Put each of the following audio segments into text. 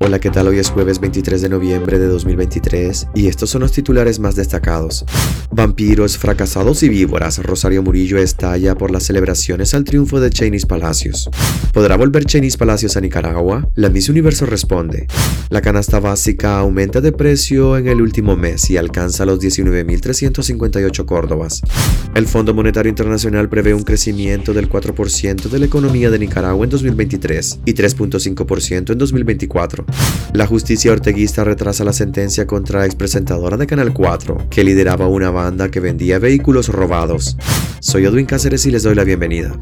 Hola, ¿qué tal? Hoy es jueves 23 de noviembre de 2023 y estos son los titulares más destacados. Vampiros, fracasados y víboras, Rosario Murillo estalla por las celebraciones al triunfo de Cheney's Palacios. ¿Podrá volver Cheney's Palacios a Nicaragua? La Miss Universo responde. La canasta básica aumenta de precio en el último mes y alcanza los 19.358 córdobas. El Fondo Monetario Internacional prevé un crecimiento del 4% de la economía de Nicaragua en 2023 y 3.5% en 2024. La justicia orteguista retrasa la sentencia contra la expresentadora de Canal 4, que lideraba una banda que vendía vehículos robados. Soy Edwin Cáceres y les doy la bienvenida.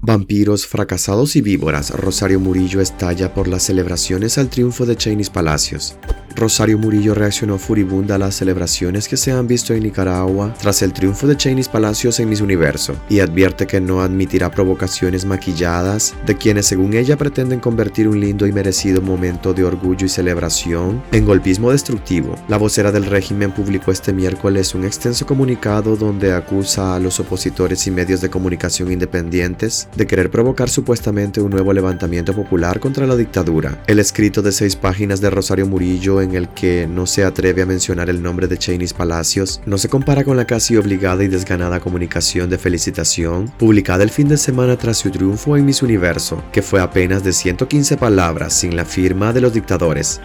Vampiros, fracasados y víboras, Rosario Murillo estalla por las celebraciones al triunfo de Cheney's Palacios. Rosario Murillo reaccionó furibunda a las celebraciones que se han visto en Nicaragua tras el triunfo de Cheney's Palacios en Miss Universo y advierte que no admitirá provocaciones maquilladas de quienes según ella pretenden convertir un lindo y merecido momento de orgullo y celebración en golpismo destructivo. La vocera del régimen publicó este miércoles un extenso comunicado donde acusa a los opositores y medios de comunicación independientes de querer provocar supuestamente un nuevo levantamiento popular contra la dictadura. El escrito de seis páginas de Rosario Murillo el que no se atreve a mencionar el nombre de Cheney's Palacios no se compara con la casi obligada y desganada comunicación de felicitación publicada el fin de semana tras su triunfo en Miss Universo, que fue apenas de 115 palabras sin la firma de los dictadores.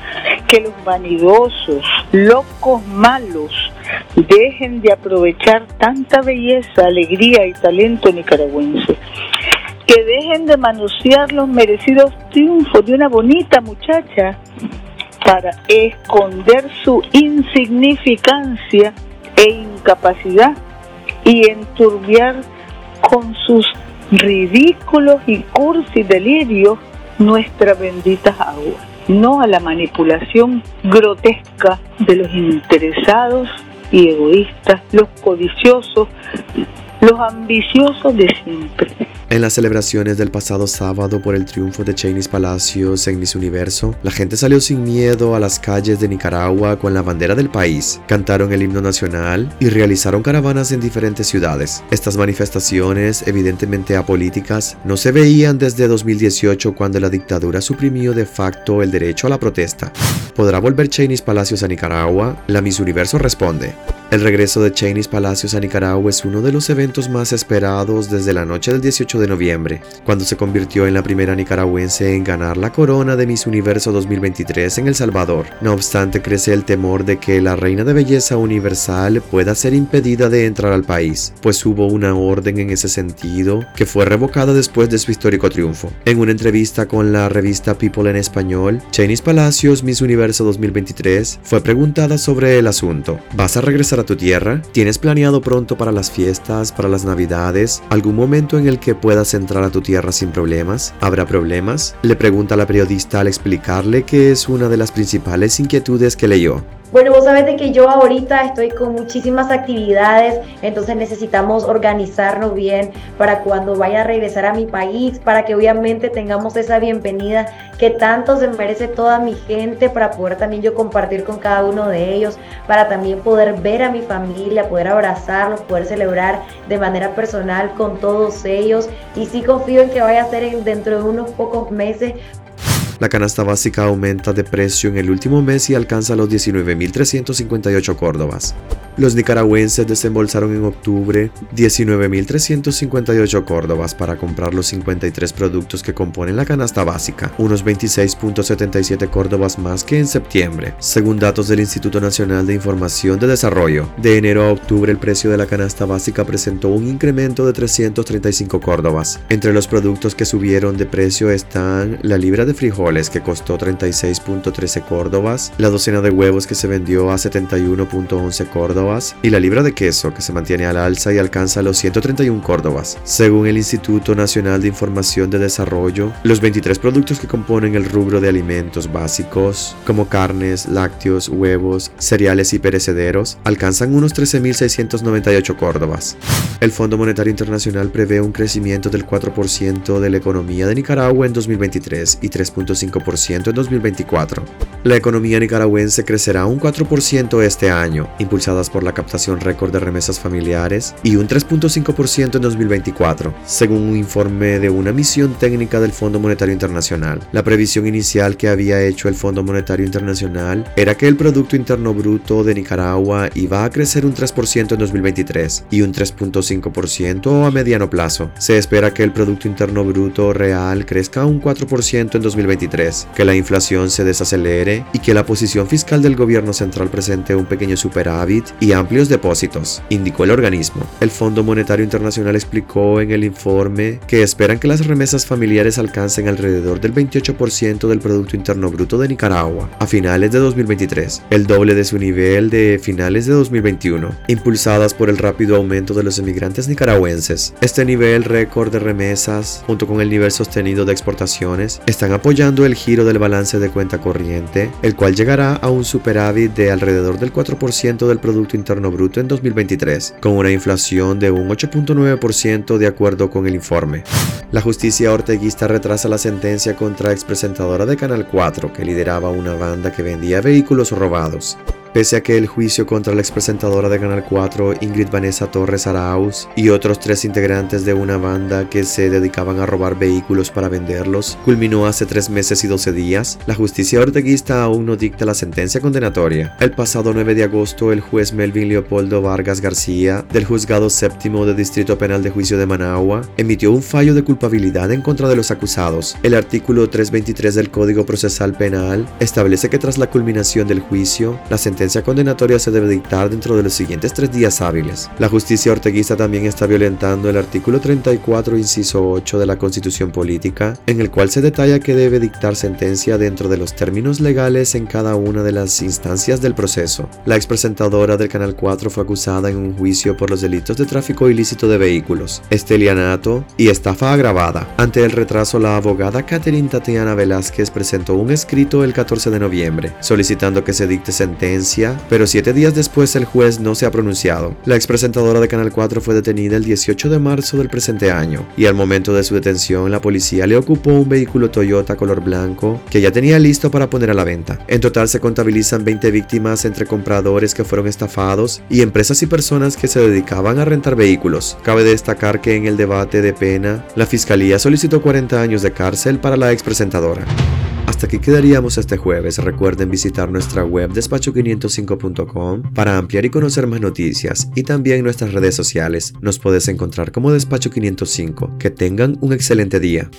Que los vanidosos, locos malos, dejen de aprovechar tanta belleza, alegría y talento nicaragüense que dejen de manosear los merecidos triunfos de una bonita muchacha para esconder su insignificancia e incapacidad y enturbiar con sus ridículos y cursi delirios nuestra bendita agua, no a la manipulación grotesca de los interesados y egoístas, los codiciosos, los ambiciosos de siempre. En las celebraciones del pasado sábado por el triunfo de Cheney's Palacios en Miss Universo, la gente salió sin miedo a las calles de Nicaragua con la bandera del país, cantaron el himno nacional y realizaron caravanas en diferentes ciudades. Estas manifestaciones, evidentemente apolíticas, no se veían desde 2018 cuando la dictadura suprimió de facto el derecho a la protesta. ¿Podrá volver Cheney's Palacios a Nicaragua? La Miss Universo responde. El regreso de Cheney's Palacios a Nicaragua es uno de los eventos más esperados desde la noche del 18 de noviembre, cuando se convirtió en la primera nicaragüense en ganar la corona de Miss Universo 2023 en El Salvador. No obstante, crece el temor de que la reina de belleza universal pueda ser impedida de entrar al país, pues hubo una orden en ese sentido que fue revocada después de su histórico triunfo. En una entrevista con la revista People en español, Cheney's Palacios Miss Universo 2023 fue preguntada sobre el asunto. ¿Vas a regresar tu tierra? ¿Tienes planeado pronto para las fiestas, para las navidades, algún momento en el que puedas entrar a tu tierra sin problemas? ¿Habrá problemas? Le pregunta la periodista al explicarle que es una de las principales inquietudes que leyó. Bueno, vos sabés de que yo ahorita estoy con muchísimas actividades, entonces necesitamos organizarnos bien para cuando vaya a regresar a mi país, para que obviamente tengamos esa bienvenida que tanto se merece toda mi gente, para poder también yo compartir con cada uno de ellos, para también poder ver a mi familia, poder abrazarlos, poder celebrar de manera personal con todos ellos. Y sí confío en que vaya a ser dentro de unos pocos meses la canasta básica aumenta de precio en el último mes y alcanza los 19.358 córdobas. Los nicaragüenses desembolsaron en octubre 19.358 córdobas para comprar los 53 productos que componen la canasta básica, unos 26.77 córdobas más que en septiembre, según datos del Instituto Nacional de Información de Desarrollo. De enero a octubre el precio de la canasta básica presentó un incremento de 335 córdobas. Entre los productos que subieron de precio están la libra de frijoles que costó 36.13 córdobas, la docena de huevos que se vendió a 71.11 córdobas, y la libra de queso que se mantiene al alza y alcanza los 131 córdobas. Según el Instituto Nacional de Información de Desarrollo, los 23 productos que componen el rubro de alimentos básicos, como carnes, lácteos, huevos, cereales y perecederos, alcanzan unos 13.698 córdobas. El Fondo Monetario Internacional prevé un crecimiento del 4% de la economía de Nicaragua en 2023 y 3.5% en 2024. La economía nicaragüense crecerá un 4% este año, impulsadas por la captación récord de remesas familiares, y un 3.5% en 2024, según un informe de una misión técnica del Fondo Monetario Internacional. La previsión inicial que había hecho el Fondo Monetario Internacional era que el Producto Interno Bruto de Nicaragua iba a crecer un 3% en 2023 y un 3.5% a mediano plazo. Se espera que el Producto Interno Bruto real crezca un 4% en 2023, que la inflación se desacelere y que la posición fiscal del gobierno central presente un pequeño superávit y amplios depósitos, indicó el organismo. El Fondo Monetario Internacional explicó en el informe que esperan que las remesas familiares alcancen alrededor del 28% del Producto Interno Bruto de Nicaragua a finales de 2023, el doble de su nivel de finales de 2021, impulsadas por el rápido aumento de los emigrantes nicaragüenses. Este nivel récord de remesas, junto con el nivel sostenido de exportaciones, están apoyando el giro del balance de cuenta corriente, el cual llegará a un superávit de alrededor del 4% del Producto Interno Bruto en 2023, con una inflación de un 8.9% de acuerdo con el informe. La justicia orteguista retrasa la sentencia contra expresentadora de Canal 4 que lideraba una banda que vendía vehículos robados. Pese a que el juicio contra la expresentadora de Canal 4, Ingrid Vanessa Torres Arauz, y otros tres integrantes de una banda que se dedicaban a robar vehículos para venderlos, culminó hace tres meses y doce días, la justicia orteguista aún no dicta la sentencia condenatoria. El pasado 9 de agosto, el juez Melvin Leopoldo Vargas García, del Juzgado Séptimo de Distrito Penal de Juicio de Managua, emitió un fallo de culpabilidad en contra de los acusados. El artículo 323 del Código Procesal Penal establece que tras la culminación del juicio, la sentencia sentencia condenatoria se debe dictar dentro de los siguientes tres días hábiles. La justicia orteguista también está violentando el artículo 34, inciso 8 de la Constitución Política, en el cual se detalla que debe dictar sentencia dentro de los términos legales en cada una de las instancias del proceso. La expresentadora del Canal 4 fue acusada en un juicio por los delitos de tráfico ilícito de vehículos, estelianato y estafa agravada. Ante el retraso, la abogada Catherine Tatiana Velázquez presentó un escrito el 14 de noviembre, solicitando que se dicte sentencia pero siete días después el juez no se ha pronunciado. La expresentadora de Canal 4 fue detenida el 18 de marzo del presente año, y al momento de su detención la policía le ocupó un vehículo Toyota color blanco que ya tenía listo para poner a la venta. En total se contabilizan 20 víctimas entre compradores que fueron estafados y empresas y personas que se dedicaban a rentar vehículos. Cabe destacar que en el debate de pena, la fiscalía solicitó 40 años de cárcel para la expresentadora. Hasta aquí quedaríamos este jueves. Recuerden visitar nuestra web despacho505.com para ampliar y conocer más noticias y también nuestras redes sociales. Nos puedes encontrar como Despacho 505. Que tengan un excelente día.